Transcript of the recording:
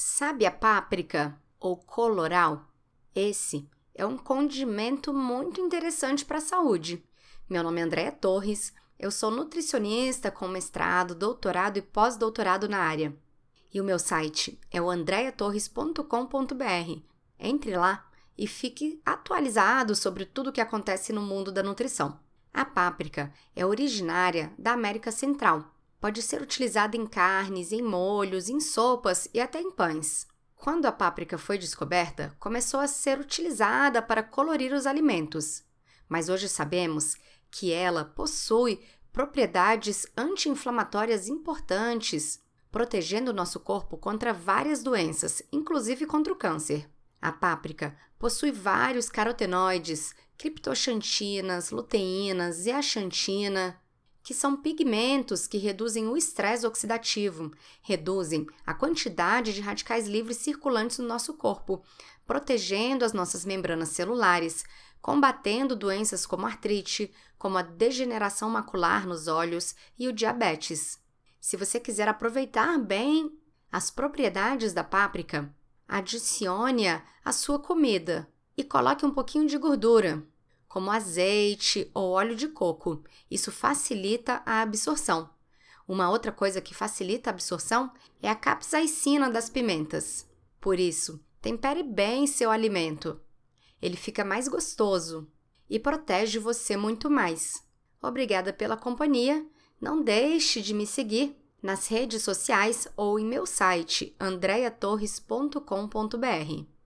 Sabe a páprica ou coloral? Esse é um condimento muito interessante para a saúde. Meu nome é Andréa Torres, eu sou nutricionista com mestrado, doutorado e pós-doutorado na área. E o meu site é o andreatorres.com.br. Entre lá e fique atualizado sobre tudo o que acontece no mundo da nutrição. A páprica é originária da América Central. Pode ser utilizada em carnes, em molhos, em sopas e até em pães. Quando a páprica foi descoberta, começou a ser utilizada para colorir os alimentos. Mas hoje sabemos que ela possui propriedades anti-inflamatórias importantes, protegendo o nosso corpo contra várias doenças, inclusive contra o câncer. A páprica possui vários carotenoides, criptoxantinas, luteínas, zeaxantina, que são pigmentos que reduzem o estresse oxidativo, reduzem a quantidade de radicais livres circulantes no nosso corpo, protegendo as nossas membranas celulares, combatendo doenças como artrite, como a degeneração macular nos olhos e o diabetes. Se você quiser aproveitar bem as propriedades da páprica, adicione-a à sua comida e coloque um pouquinho de gordura como azeite ou óleo de coco. Isso facilita a absorção. Uma outra coisa que facilita a absorção é a capsaicina das pimentas. Por isso, tempere bem seu alimento. Ele fica mais gostoso e protege você muito mais. Obrigada pela companhia. Não deixe de me seguir nas redes sociais ou em meu site andreatorres.com.br.